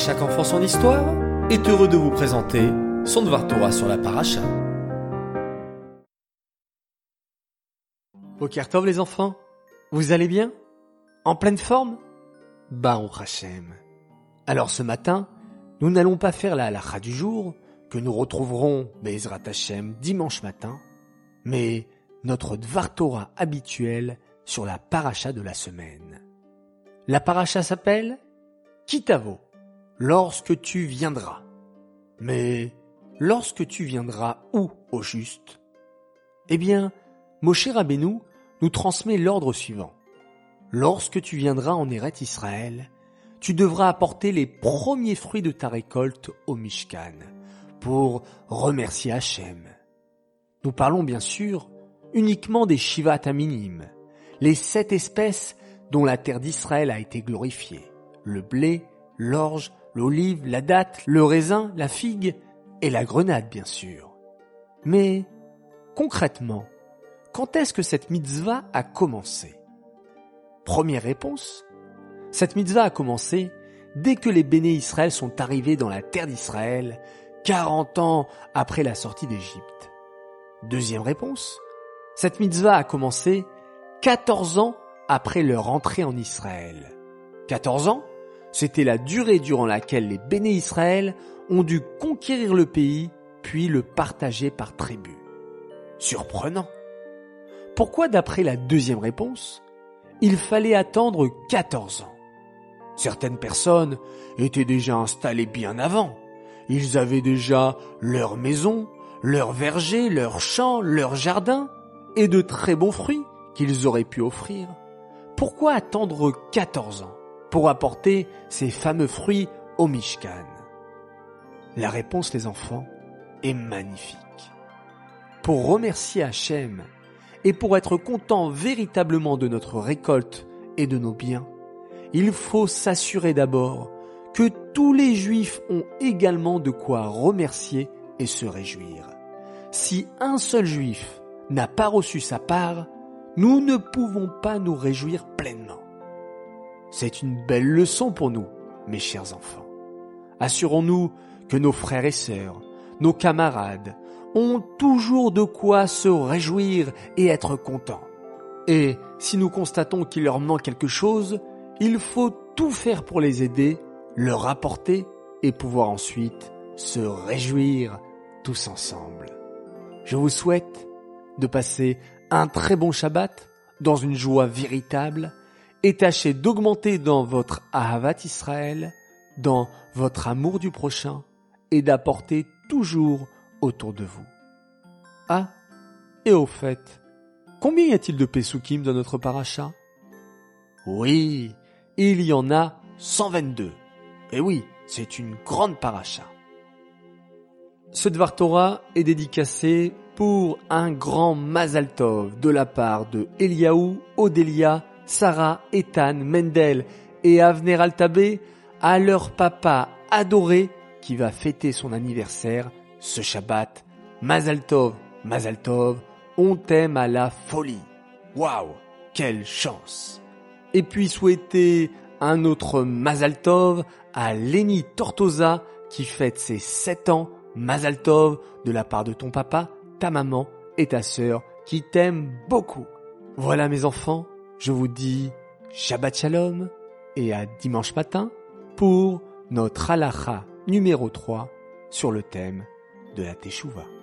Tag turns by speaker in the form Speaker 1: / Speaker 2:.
Speaker 1: chaque enfant son histoire est heureux de vous présenter son Dvar Torah sur la paracha.
Speaker 2: Tov les enfants, vous allez bien? En pleine forme? Baruch Hashem. Alors ce matin, nous n'allons pas faire la halakha du jour, que nous retrouverons Bezrat Hashem dimanche matin, mais notre Dvar Torah habituel sur la paracha de la semaine. La paracha s'appelle Kitavo, lorsque tu viendras. Mais lorsque tu viendras où au juste? Eh bien, Moshe Rabbeinu nous transmet l'ordre suivant. Lorsque tu viendras en Eret Israël, tu devras apporter les premiers fruits de ta récolte au Mishkan pour remercier Hachem. Nous parlons bien sûr uniquement des Shivat Aminim, les sept espèces dont la terre d'Israël a été glorifiée. Le blé, l'orge, l'olive, la date, le raisin, la figue et la grenade bien sûr. Mais, concrètement, quand est-ce que cette mitzvah a commencé? Première réponse, cette mitzvah a commencé dès que les béné Israël sont arrivés dans la terre d'Israël, 40 ans après la sortie d'Égypte. Deuxième réponse, cette mitzvah a commencé 14 ans après leur entrée en Israël. 14 ans, c'était la durée durant laquelle les béné Israël ont dû conquérir le pays puis le partager par tribu. Surprenant. Pourquoi d'après la deuxième réponse, il fallait attendre 14 ans? Certaines personnes étaient déjà installées bien avant. Ils avaient déjà leur maison, leur verger, leur champ, leur jardin et de très bons fruits qu'ils auraient pu offrir. Pourquoi attendre 14 ans? Pour apporter ces fameux fruits au Mishkan La réponse, les enfants, est magnifique. Pour remercier Hachem et pour être content véritablement de notre récolte et de nos biens, il faut s'assurer d'abord que tous les juifs ont également de quoi remercier et se réjouir. Si un seul juif n'a pas reçu sa part, nous ne pouvons pas nous réjouir pleinement. C'est une belle leçon pour nous, mes chers enfants. Assurons-nous que nos frères et sœurs, nos camarades, ont toujours de quoi se réjouir et être contents. Et si nous constatons qu'il leur manque quelque chose, il faut tout faire pour les aider, leur apporter et pouvoir ensuite se réjouir tous ensemble. Je vous souhaite de passer un très bon Shabbat dans une joie véritable et tâchez d'augmenter dans votre Ahavat Israël, dans votre amour du prochain et d'apporter toujours autour de vous. Ah, et au fait, combien y a-t-il de Pesukim dans notre paracha? Oui, il y en a 122. Et oui, c'est une grande paracha. Ce Dvar Torah est dédicacé pour un grand Mazal Tov de la part de Eliaou, Odélia, Sarah, Ethan, Mendel et Avner Altabé à leur papa adoré qui va fêter son anniversaire ce Shabbat. Mazal Tov, Mazal Tov, on t'aime à la folie. Waouh, quelle chance. Et puis souhaiter un autre Mazal Tov à Lenny Tortosa qui fête ses 7 ans. Mazal Tov de la part de ton papa, ta maman et ta sœur qui t'aiment beaucoup. Voilà mes enfants, je vous dis Shabbat Shalom et à dimanche matin pour notre halacha numéro 3 sur le thème de la Teshuvah.